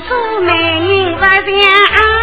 出美人不相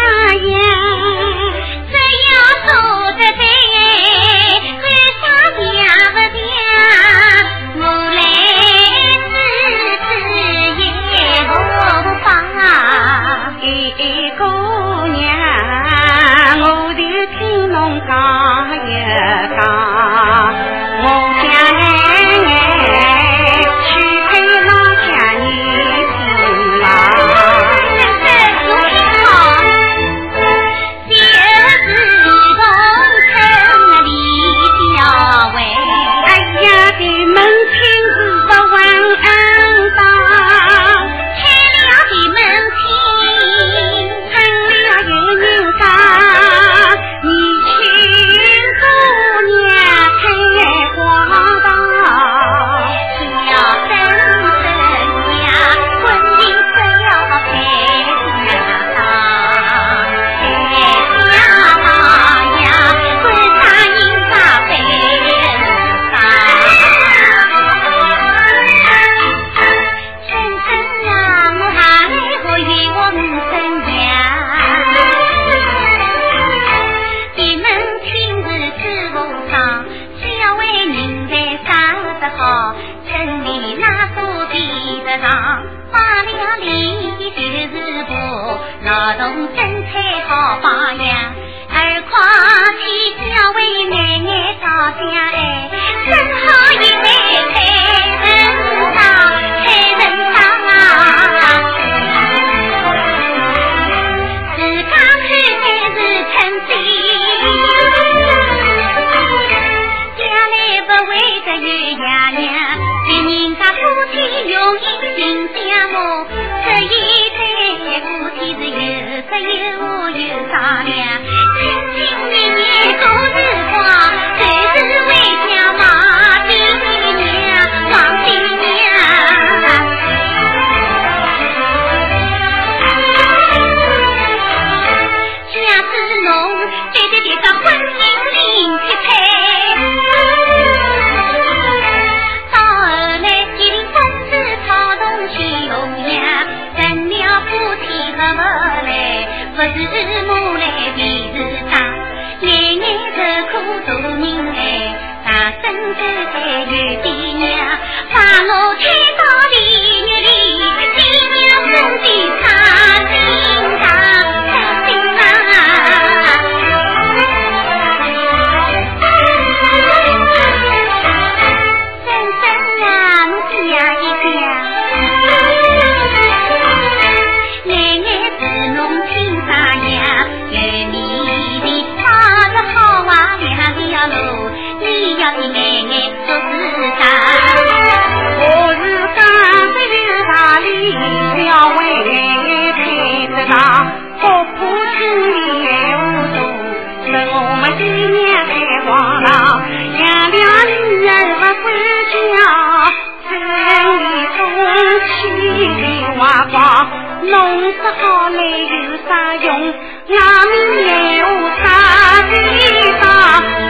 你就是不劳动生产好榜样，二况起家为奶奶着想哎，真好一代才能当才能当啊！自家看才是称职，将来不会得有爷娘，别人家夫妻容易心家务。さあ、叫你奶奶做，我是刚走大里小外，配知道不婆心里爱糊。是我们爹娘太光唐，养了女儿不管家，千里东西乱逛，弄得好来有啥用？外面有啥地方？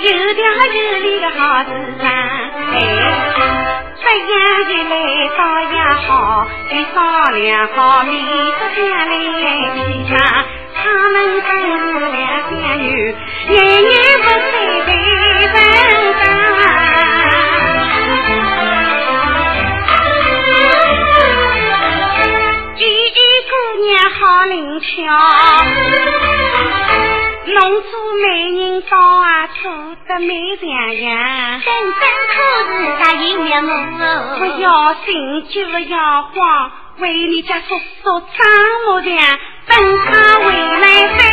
有条有理好自在这样一来倒也好就说两好你说家里人气他们都是良家女年年不愁没分帮一一姑娘好灵巧农村美人少做得美洋洋，真真我。不要心就要慌，为你家叔叔张木娘，等他回来。